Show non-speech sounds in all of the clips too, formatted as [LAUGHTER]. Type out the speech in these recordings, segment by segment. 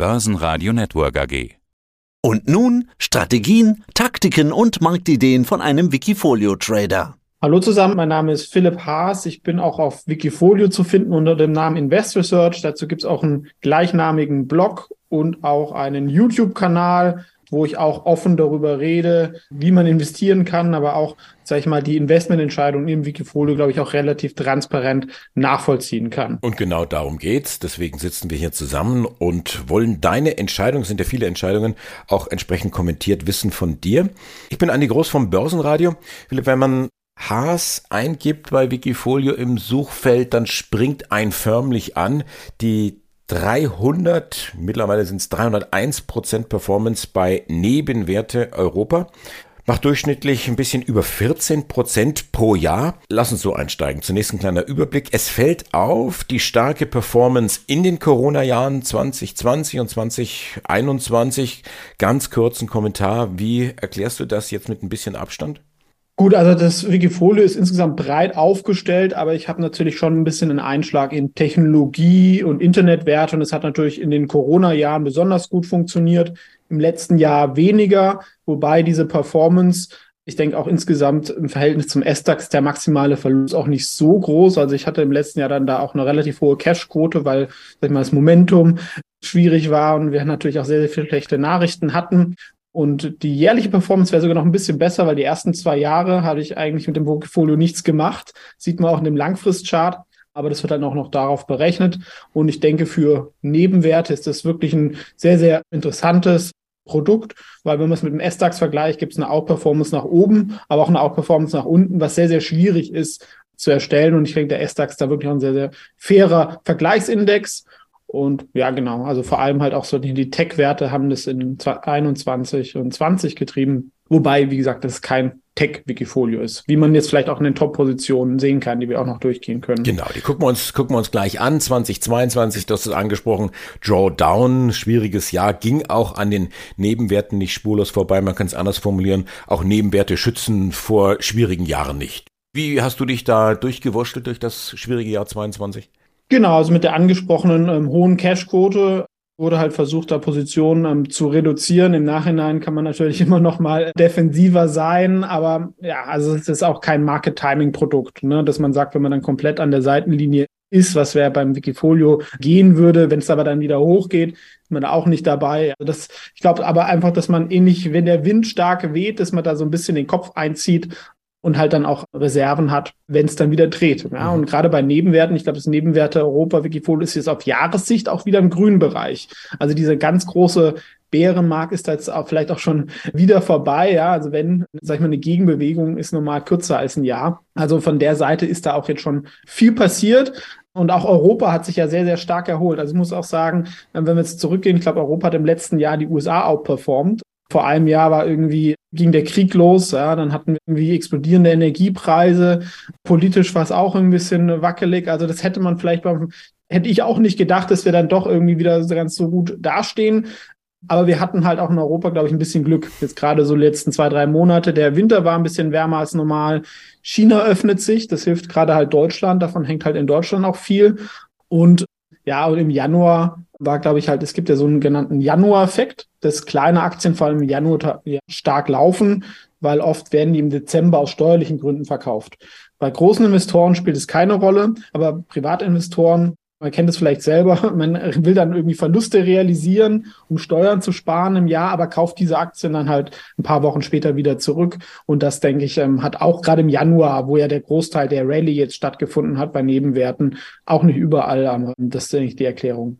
Börsenradio Network AG. Und nun Strategien, Taktiken und Marktideen von einem Wikifolio-Trader. Hallo zusammen, mein Name ist Philipp Haas. Ich bin auch auf Wikifolio zu finden unter dem Namen Invest Research. Dazu gibt es auch einen gleichnamigen Blog und auch einen YouTube-Kanal wo ich auch offen darüber rede, wie man investieren kann, aber auch, sage ich mal, die Investmententscheidung im Wikifolio, glaube ich, auch relativ transparent nachvollziehen kann. Und genau darum geht's. Deswegen sitzen wir hier zusammen und wollen deine Entscheidungen, sind ja viele Entscheidungen, auch entsprechend kommentiert wissen von dir. Ich bin Andi Groß vom Börsenradio. Philipp, wenn man Haas eingibt bei Wikifolio im Suchfeld, dann springt ein förmlich an. Die 300, mittlerweile sind es 301 Prozent Performance bei Nebenwerte Europa. Macht durchschnittlich ein bisschen über 14 Prozent pro Jahr. Lass uns so einsteigen. Zunächst ein kleiner Überblick. Es fällt auf die starke Performance in den Corona-Jahren 2020 und 2021. Ganz kurzen Kommentar. Wie erklärst du das jetzt mit ein bisschen Abstand? Gut, also das Wikifolio ist insgesamt breit aufgestellt, aber ich habe natürlich schon ein bisschen einen Einschlag in Technologie und Internetwerte und es hat natürlich in den Corona-Jahren besonders gut funktioniert, im letzten Jahr weniger, wobei diese Performance ich denke auch insgesamt im Verhältnis zum S-DAX der maximale Verlust auch nicht so groß. Also ich hatte im letzten Jahr dann da auch eine relativ hohe Cash-Quote, weil sag ich mal, das Momentum schwierig war und wir natürlich auch sehr, sehr viele schlechte Nachrichten hatten. Und die jährliche Performance wäre sogar noch ein bisschen besser, weil die ersten zwei Jahre habe ich eigentlich mit dem Portfolio nichts gemacht. Sieht man auch in dem Langfristchart. Aber das wird dann auch noch darauf berechnet. Und ich denke, für Nebenwerte ist das wirklich ein sehr, sehr interessantes Produkt, weil wenn man es mit dem S-DAX vergleicht, gibt es eine Outperformance nach oben, aber auch eine Outperformance nach unten, was sehr, sehr schwierig ist zu erstellen. Und ich denke, der S-DAX ist da wirklich ein sehr, sehr fairer Vergleichsindex. Und ja, genau. Also vor allem halt auch so die, die Tech-Werte haben das in 21 und 20 getrieben. Wobei, wie gesagt, das kein Tech-Wikifolio ist, wie man jetzt vielleicht auch in den Top-Positionen sehen kann, die wir auch noch durchgehen können. Genau, die gucken wir uns, gucken wir uns gleich an. 2022, das ist angesprochen, Drawdown, schwieriges Jahr, ging auch an den Nebenwerten nicht spurlos vorbei. Man kann es anders formulieren. Auch Nebenwerte schützen vor schwierigen Jahren nicht. Wie hast du dich da durchgewurschtelt durch das schwierige Jahr 22? Genau, also mit der angesprochenen ähm, hohen Cash-Quote wurde halt versucht, da Positionen ähm, zu reduzieren. Im Nachhinein kann man natürlich [LAUGHS] immer noch mal defensiver sein, aber ja, also es ist auch kein Market-Timing-Produkt, ne? dass man sagt, wenn man dann komplett an der Seitenlinie ist, was wäre beim Wikifolio gehen würde, wenn es aber dann wieder hochgeht, ist man da auch nicht dabei. Also das, ich glaube aber einfach, dass man ähnlich, wenn der Wind stark weht, dass man da so ein bisschen den Kopf einzieht und halt dann auch Reserven hat, wenn es dann wieder dreht. Ja, mhm. und gerade bei Nebenwerten, ich glaube, das Nebenwerte Europa Wikifolio ist jetzt auf Jahressicht auch wieder im grünen Bereich. Also diese ganz große Bärenmarkt ist da jetzt auch vielleicht auch schon wieder vorbei. Ja, also wenn, sag ich mal, eine Gegenbewegung ist normal kürzer als ein Jahr. Also von der Seite ist da auch jetzt schon viel passiert. Und auch Europa hat sich ja sehr, sehr stark erholt. Also ich muss auch sagen, wenn wir jetzt zurückgehen, ich glaube, Europa hat im letzten Jahr die USA outperformt. Vor einem Jahr war irgendwie, ging der Krieg los, ja, dann hatten wir irgendwie explodierende Energiepreise. Politisch war es auch ein bisschen wackelig. Also das hätte man vielleicht beim, hätte ich auch nicht gedacht, dass wir dann doch irgendwie wieder ganz so gut dastehen. Aber wir hatten halt auch in Europa, glaube ich, ein bisschen Glück. Jetzt gerade so die letzten zwei, drei Monate. Der Winter war ein bisschen wärmer als normal. China öffnet sich. Das hilft gerade halt Deutschland. Davon hängt halt in Deutschland auch viel. Und ja, und im Januar war, glaube ich, halt, es gibt ja so einen genannten Januar-Effekt, dass kleine Aktien vor allem im Januar stark laufen, weil oft werden die im Dezember aus steuerlichen Gründen verkauft. Bei großen Investoren spielt es keine Rolle, aber Privatinvestoren man kennt es vielleicht selber, [LAUGHS] man will dann irgendwie Verluste realisieren, um Steuern zu sparen im Jahr, aber kauft diese Aktien dann halt ein paar Wochen später wieder zurück. Und das, denke ich, ähm, hat auch gerade im Januar, wo ja der Großteil der Rallye jetzt stattgefunden hat bei Nebenwerten, auch nicht überall. Das ist, denke ich, die Erklärung.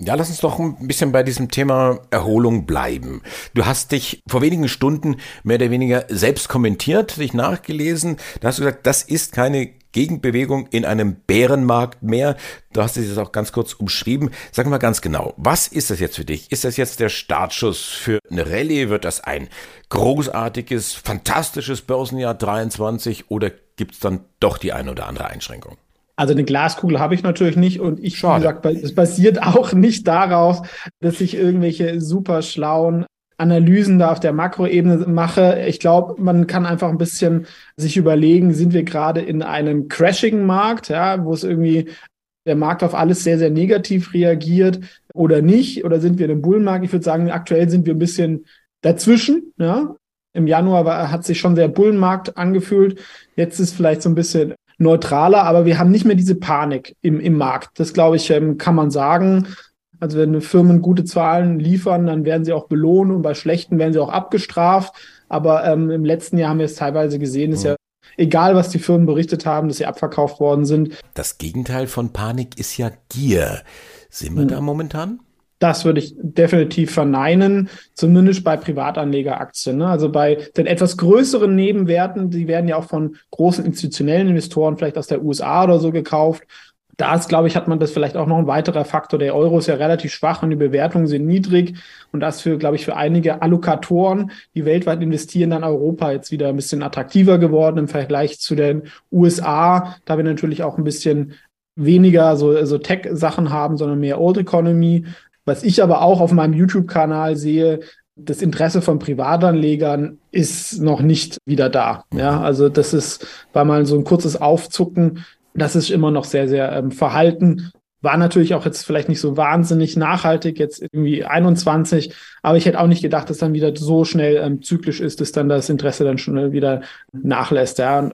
Ja, lass uns doch ein bisschen bei diesem Thema Erholung bleiben. Du hast dich vor wenigen Stunden mehr oder weniger selbst kommentiert, dich nachgelesen. Da hast du gesagt, das ist keine Gegenbewegung in einem Bärenmarkt mehr. Du hast es jetzt auch ganz kurz umschrieben. Sag mal ganz genau, was ist das jetzt für dich? Ist das jetzt der Startschuss für eine Rallye? Wird das ein großartiges, fantastisches Börsenjahr 23 oder gibt es dann doch die eine oder andere Einschränkung? Also eine Glaskugel habe ich natürlich nicht und ich, Schade. wie gesagt, es basiert [LAUGHS] auch nicht darauf, dass ich irgendwelche super schlauen Analysen da auf der Makroebene mache. Ich glaube, man kann einfach ein bisschen sich überlegen, sind wir gerade in einem crashing Markt, ja, wo es irgendwie der Markt auf alles sehr, sehr negativ reagiert oder nicht? Oder sind wir in einem Bullenmarkt? Ich würde sagen, aktuell sind wir ein bisschen dazwischen. Ja? Im Januar war, hat sich schon sehr Bullenmarkt angefühlt. Jetzt ist vielleicht so ein bisschen neutraler, aber wir haben nicht mehr diese Panik im, im Markt. Das, glaube ich, ähm, kann man sagen. Also wenn Firmen gute Zahlen liefern, dann werden sie auch belohnt und bei schlechten werden sie auch abgestraft. Aber ähm, im letzten Jahr haben wir es teilweise gesehen, ist ja egal, was die Firmen berichtet haben, dass sie abverkauft worden sind. Das Gegenteil von Panik ist ja Gier. Sind wir hm. da momentan? Das würde ich definitiv verneinen, zumindest bei Privatanlegeraktien. Ne? Also bei den etwas größeren Nebenwerten, die werden ja auch von großen institutionellen Investoren, vielleicht aus der USA oder so gekauft. Da ist, glaube ich, hat man das vielleicht auch noch ein weiterer Faktor. Der Euro ist ja relativ schwach und die Bewertungen sind niedrig. Und das für, glaube ich, für einige Allokatoren, die weltweit investieren, dann Europa jetzt wieder ein bisschen attraktiver geworden im Vergleich zu den USA. Da wir natürlich auch ein bisschen weniger so, so Tech-Sachen haben, sondern mehr Old Economy. Was ich aber auch auf meinem YouTube-Kanal sehe, das Interesse von Privatanlegern ist noch nicht wieder da. Ja, also das ist, war mal so ein kurzes Aufzucken. Das ist immer noch sehr, sehr ähm, verhalten. War natürlich auch jetzt vielleicht nicht so wahnsinnig nachhaltig, jetzt irgendwie 21, aber ich hätte auch nicht gedacht, dass dann wieder so schnell ähm, zyklisch ist, dass dann das Interesse dann schon wieder nachlässt. Ja.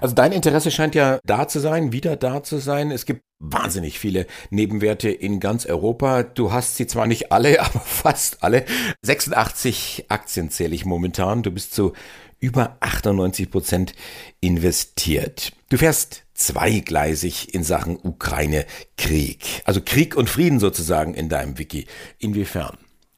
Also dein Interesse scheint ja da zu sein, wieder da zu sein. Es gibt wahnsinnig viele Nebenwerte in ganz Europa. Du hast sie zwar nicht alle, [LAUGHS] aber fast alle. 86 Aktien zähle ich momentan. Du bist zu über 98 Prozent investiert. Du fährst zweigleisig in Sachen Ukraine-Krieg. Also Krieg und Frieden sozusagen in deinem Wiki. Inwiefern?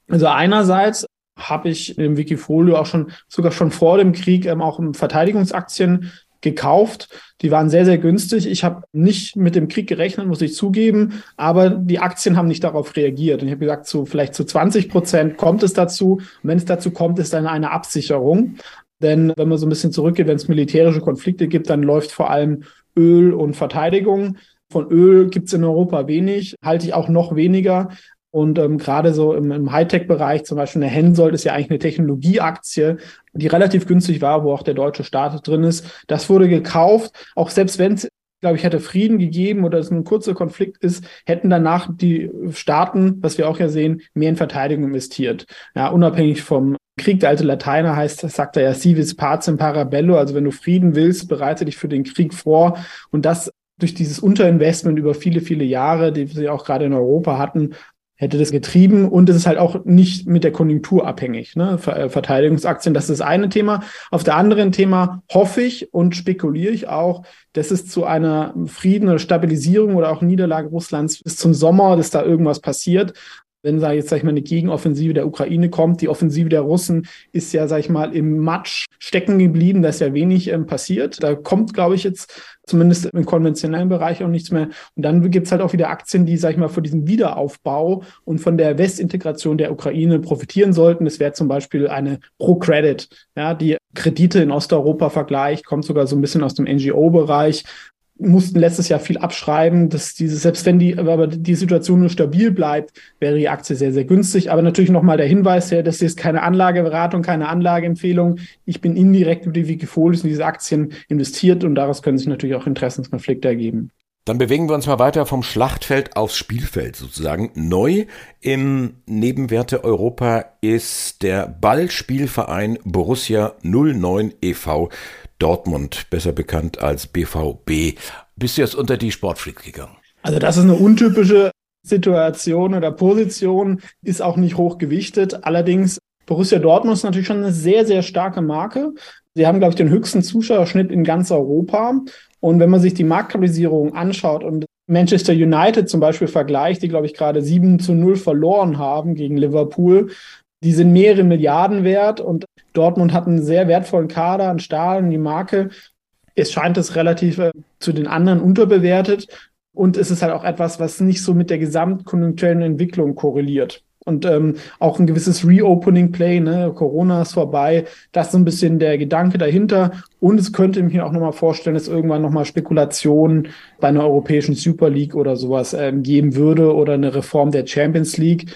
Also einerseits habe ich im Wikifolio auch schon, sogar schon vor dem Krieg, ähm, auch Verteidigungsaktien gekauft. Die waren sehr, sehr günstig. Ich habe nicht mit dem Krieg gerechnet, muss ich zugeben, aber die Aktien haben nicht darauf reagiert. Und ich habe gesagt, zu, vielleicht zu 20 Prozent kommt es dazu. Und wenn es dazu kommt, ist dann eine Absicherung. Denn wenn man so ein bisschen zurückgeht, wenn es militärische Konflikte gibt, dann läuft vor allem Öl und Verteidigung. Von Öl gibt es in Europa wenig, halte ich auch noch weniger. Und ähm, gerade so im, im Hightech-Bereich, zum Beispiel eine Hensoldt ist ja eigentlich eine Technologieaktie, die relativ günstig war, wo auch der deutsche Staat drin ist. Das wurde gekauft, auch selbst wenn es glaube ich, hätte Frieden gegeben oder es ein kurzer Konflikt ist, hätten danach die Staaten, was wir auch ja sehen, mehr in Verteidigung investiert. Ja, unabhängig vom Krieg, der alte Lateiner heißt, sagt er ja, civis pacem parabello, also wenn du Frieden willst, bereite dich für den Krieg vor. Und das durch dieses Unterinvestment über viele, viele Jahre, die wir auch gerade in Europa hatten, hätte das getrieben und es ist halt auch nicht mit der Konjunktur abhängig. Ne? Äh, Verteidigungsaktien, das ist das eine Thema. Auf der anderen Thema hoffe ich und spekuliere ich auch, dass es zu einer Frieden oder Stabilisierung oder auch Niederlage Russlands bis zum Sommer, dass da irgendwas passiert wenn da jetzt, sag ich mal, eine Gegenoffensive der Ukraine kommt. Die Offensive der Russen ist ja, sag ich mal, im Matsch stecken geblieben. Da ist ja wenig ähm, passiert. Da kommt, glaube ich, jetzt zumindest im konventionellen Bereich auch nichts mehr. Und dann gibt's halt auch wieder Aktien, die, sag ich mal, von diesem Wiederaufbau und von der Westintegration der Ukraine profitieren sollten. Das wäre zum Beispiel eine ProCredit, ja, die Kredite in Osteuropa vergleicht, kommt sogar so ein bisschen aus dem NGO-Bereich, mussten letztes Jahr viel abschreiben, dass diese, selbst wenn die, aber die Situation nur stabil bleibt, wäre die Aktie sehr, sehr günstig. Aber natürlich nochmal der Hinweis her, das ist keine Anlageberatung, keine Anlageempfehlung. Ich bin indirekt über die Wikifolios in diese Aktien investiert und daraus können sich natürlich auch Interessenskonflikte ergeben. Dann bewegen wir uns mal weiter vom Schlachtfeld aufs Spielfeld sozusagen. Neu im Nebenwerte Europa ist der Ballspielverein Borussia 09 e.V. Dortmund, besser bekannt als BVB. Bist du jetzt unter die Sportfreaks gegangen? Also das ist eine untypische Situation oder Position, ist auch nicht hoch gewichtet. Allerdings, Borussia Dortmund ist natürlich schon eine sehr, sehr starke Marke. Sie haben, glaube ich, den höchsten Zuschauerschnitt in ganz Europa. Und wenn man sich die Marktkapitalisierung anschaut und Manchester United zum Beispiel vergleicht, die, glaube ich, gerade 7 zu 0 verloren haben gegen Liverpool, die sind mehrere Milliarden wert und Dortmund hat einen sehr wertvollen Kader an Stahl, die Marke. Es scheint es relativ äh, zu den anderen unterbewertet und es ist halt auch etwas, was nicht so mit der gesamtkonjunkturellen Entwicklung korreliert. Und ähm, auch ein gewisses Reopening Play, ne? Corona ist vorbei. Das ist so ein bisschen der Gedanke dahinter. Und es könnte mir auch nochmal vorstellen, dass irgendwann nochmal Spekulationen bei einer europäischen Super League oder sowas ähm, geben würde oder eine Reform der Champions League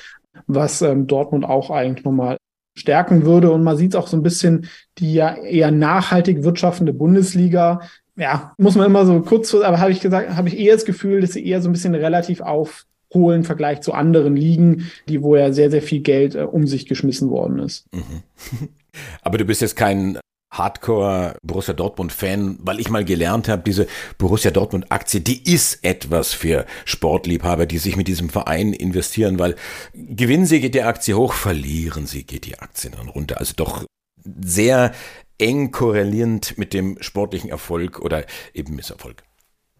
was ähm, Dortmund auch eigentlich nochmal stärken würde. Und man sieht auch so ein bisschen die ja eher nachhaltig wirtschaftende Bundesliga ja, muss man immer so kurz, aber habe ich gesagt, habe ich eher das Gefühl, dass sie eher so ein bisschen relativ aufholen im Vergleich zu anderen Ligen, die wo ja sehr, sehr viel Geld äh, um sich geschmissen worden ist. Mhm. [LAUGHS] Aber du bist jetzt kein Hardcore Borussia Dortmund Fan, weil ich mal gelernt habe, diese Borussia Dortmund Aktie, die ist etwas für Sportliebhaber, die sich mit diesem Verein investieren, weil gewinnen sie, geht die Aktie hoch, verlieren sie, geht die Aktie dann runter. Also doch sehr eng korrelierend mit dem sportlichen Erfolg oder eben Misserfolg.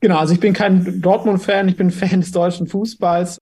Genau, also ich bin kein Dortmund-Fan, ich bin [LAUGHS] Fan des deutschen Fußballs,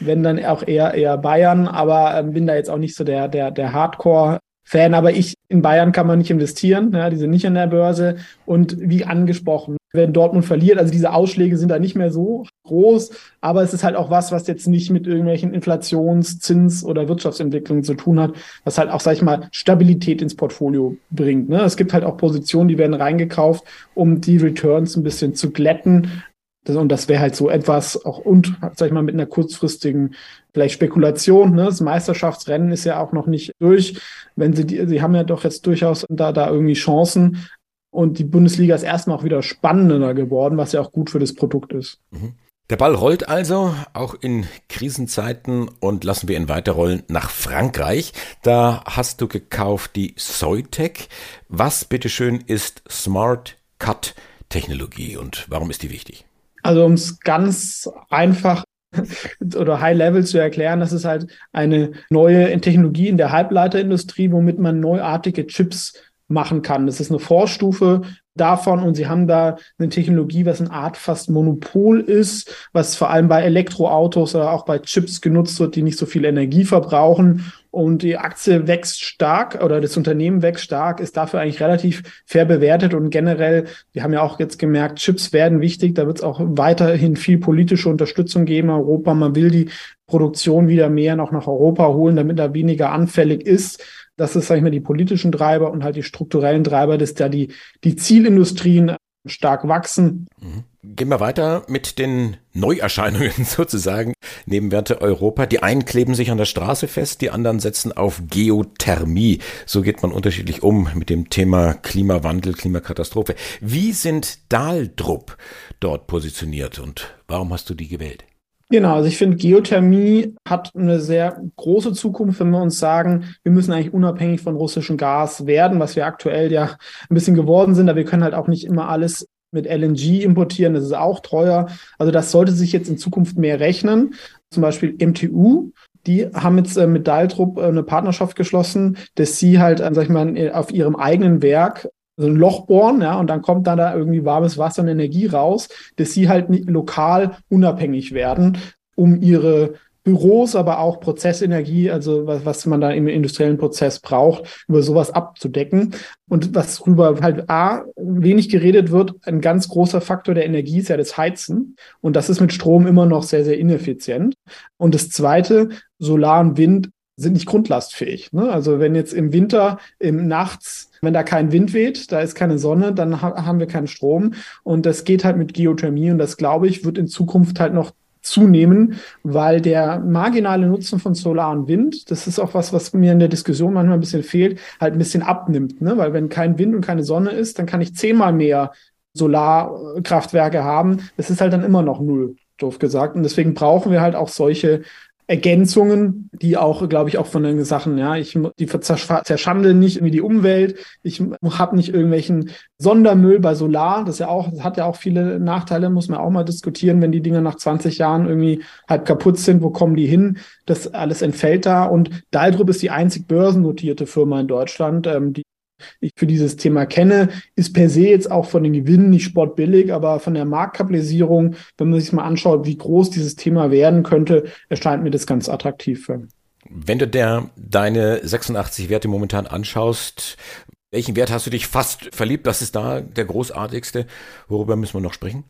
wenn dann auch eher eher Bayern, aber äh, bin da jetzt auch nicht so der der der Hardcore Fan, aber ich in Bayern kann man nicht investieren, ja, die sind nicht an der Börse und wie angesprochen, wenn Dortmund verliert, also diese Ausschläge sind da nicht mehr so groß, aber es ist halt auch was, was jetzt nicht mit irgendwelchen Inflations-, Zins- oder Wirtschaftsentwicklungen zu tun hat, was halt auch, sag ich mal, Stabilität ins Portfolio bringt. Ne? Es gibt halt auch Positionen, die werden reingekauft, um die Returns ein bisschen zu glätten, das, und das wäre halt so etwas auch und, sag ich mal, mit einer kurzfristigen vielleicht Spekulation. Ne? Das Meisterschaftsrennen ist ja auch noch nicht durch. Wenn sie die, sie haben ja doch jetzt durchaus da, da irgendwie Chancen. Und die Bundesliga ist erstmal auch wieder spannender geworden, was ja auch gut für das Produkt ist. Mhm. Der Ball rollt also auch in Krisenzeiten und lassen wir ihn weiterrollen nach Frankreich. Da hast du gekauft die Soitec. Was bitteschön ist Smart Cut Technologie und warum ist die wichtig? Also um es ganz einfach [LAUGHS] oder High Level zu erklären, das ist halt eine neue Technologie in der Halbleiterindustrie, womit man neuartige Chips machen kann. Das ist eine Vorstufe davon und sie haben da eine Technologie, was eine Art fast Monopol ist, was vor allem bei Elektroautos oder auch bei Chips genutzt wird, die nicht so viel Energie verbrauchen und die Aktie wächst stark oder das Unternehmen wächst stark, ist dafür eigentlich relativ fair bewertet und generell, wir haben ja auch jetzt gemerkt, Chips werden wichtig, da wird es auch weiterhin viel politische Unterstützung geben. Europa, man will die Produktion wieder mehr noch nach Europa holen, damit er weniger anfällig ist. Das ist, sag ich mal, die politischen Treiber und halt die strukturellen Treiber, dass da die, die Zielindustrien stark wachsen. Mhm. Gehen wir weiter mit den Neuerscheinungen [LAUGHS] sozusagen. Nebenwerte Europa. Die einen kleben sich an der Straße fest, die anderen setzen auf Geothermie. So geht man unterschiedlich um mit dem Thema Klimawandel, Klimakatastrophe. Wie sind Dahldrupp dort positioniert und warum hast du die gewählt? Genau, also ich finde, Geothermie hat eine sehr große Zukunft, wenn wir uns sagen, wir müssen eigentlich unabhängig von russischem Gas werden, was wir aktuell ja ein bisschen geworden sind, aber wir können halt auch nicht immer alles mit LNG importieren, das ist auch teuer. Also das sollte sich jetzt in Zukunft mehr rechnen. Zum Beispiel MTU, die haben jetzt äh, mit Daltrup äh, eine Partnerschaft geschlossen, dass sie halt, äh, sag ich mal, auf ihrem eigenen Werk so ein Loch bohren, ja, und dann kommt dann da irgendwie warmes Wasser und Energie raus, dass sie halt lokal unabhängig werden, um ihre Büros, aber auch Prozessenergie, also was, was man da im industriellen Prozess braucht, über sowas abzudecken. Und was darüber halt A, wenig geredet wird, ein ganz großer Faktor der Energie ist ja das Heizen. Und das ist mit Strom immer noch sehr, sehr ineffizient. Und das zweite, Solar und Wind sind nicht grundlastfähig. Ne? Also wenn jetzt im Winter, im Nachts, wenn da kein Wind weht, da ist keine Sonne, dann ha haben wir keinen Strom. Und das geht halt mit Geothermie und das, glaube ich, wird in Zukunft halt noch zunehmen, weil der marginale Nutzen von Solar und Wind, das ist auch was, was mir in der Diskussion manchmal ein bisschen fehlt, halt ein bisschen abnimmt. Ne? Weil wenn kein Wind und keine Sonne ist, dann kann ich zehnmal mehr Solarkraftwerke haben. Das ist halt dann immer noch null, doof gesagt. Und deswegen brauchen wir halt auch solche Ergänzungen, die auch, glaube ich, auch von den Sachen, ja, ich die zerschandeln nicht irgendwie die Umwelt, ich habe nicht irgendwelchen Sondermüll bei Solar, das ja auch, das hat ja auch viele Nachteile, muss man auch mal diskutieren, wenn die Dinge nach 20 Jahren irgendwie halb kaputt sind, wo kommen die hin? Das alles entfällt da. Und Daldrup ist die einzig börsennotierte Firma in Deutschland, ähm, die ich für dieses Thema kenne, ist per se jetzt auch von den Gewinnen nicht sportbillig, aber von der Marktkapitalisierung, wenn man sich mal anschaut, wie groß dieses Thema werden könnte, erscheint mir das ganz attraktiv. Wenn du der deine 86 Werte momentan anschaust, welchen Wert hast du dich fast verliebt? Was ist da der großartigste? Worüber müssen wir noch sprechen?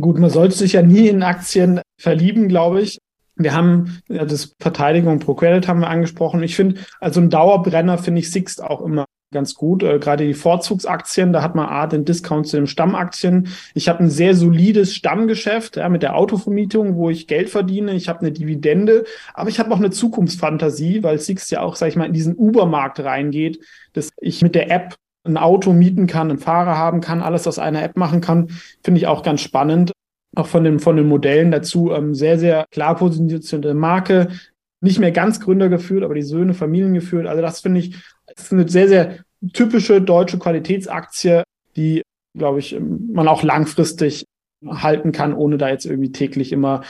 Gut, man sollte sich ja nie in Aktien verlieben, glaube ich. Wir haben ja, das Verteidigung Pro Credit haben wir angesprochen. Ich finde, also ein Dauerbrenner finde ich Sixt auch immer ganz gut. Äh, gerade die Vorzugsaktien, da hat man A, den Discount zu den Stammaktien. Ich habe ein sehr solides Stammgeschäft ja, mit der Autovermietung, wo ich Geld verdiene. Ich habe eine Dividende, aber ich habe auch eine Zukunftsfantasie, weil Six ja auch, sag ich mal, in diesen Uber-Markt reingeht, dass ich mit der App ein Auto mieten kann, einen Fahrer haben kann, alles aus einer App machen kann, finde ich auch ganz spannend. Auch von, dem, von den Modellen dazu ähm, sehr, sehr klar positionierte Marke, nicht mehr ganz Gründer geführt, aber die Söhne Familien geführt. Also das finde ich ist eine sehr, sehr typische deutsche Qualitätsaktie, die, glaube ich, man auch langfristig halten kann, ohne da jetzt irgendwie täglich immer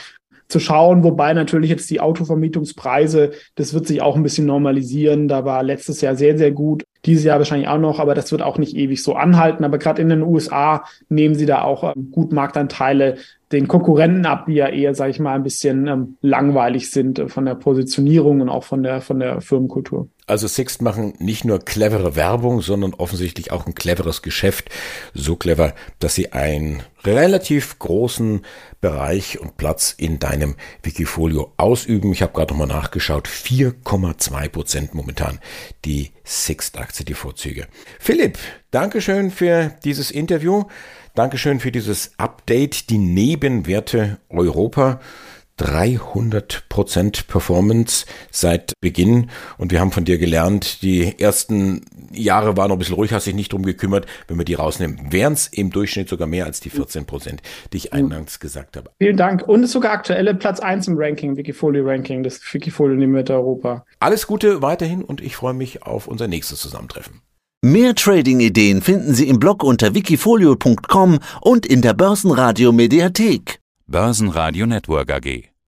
zu schauen, wobei natürlich jetzt die Autovermietungspreise, das wird sich auch ein bisschen normalisieren. Da war letztes Jahr sehr, sehr gut. Dieses Jahr wahrscheinlich auch noch, aber das wird auch nicht ewig so anhalten. Aber gerade in den USA nehmen sie da auch ähm, gut Marktanteile den Konkurrenten ab, die ja eher, sage ich mal, ein bisschen ähm, langweilig sind äh, von der Positionierung und auch von der, von der Firmenkultur. Also Sixt machen nicht nur clevere Werbung, sondern offensichtlich auch ein cleveres Geschäft. So clever, dass sie einen relativ großen Bereich und Platz in deinem Wikifolio ausüben. Ich habe gerade nochmal nachgeschaut. 4,2 Prozent momentan die Sixt-Aktie, die Vorzüge. Philipp, Dankeschön für dieses Interview. Dankeschön für dieses Update. Die Nebenwerte Europa. 300% Performance seit Beginn. Und wir haben von dir gelernt, die ersten Jahre waren noch ein bisschen ruhig, hast dich nicht drum gekümmert. Wenn wir die rausnehmen, wären es im Durchschnitt sogar mehr als die 14%, die ich eingangs gesagt habe. Vielen Dank. Und ist sogar aktuelle Platz 1 im Ranking, Wikifolio Ranking, das Wikifolio Nebenwerte Europa. Alles Gute weiterhin und ich freue mich auf unser nächstes Zusammentreffen. Mehr Trading-Ideen finden Sie im Blog unter wikifolio.com und in der Börsenradio Mediathek. Börsenradio Network AG.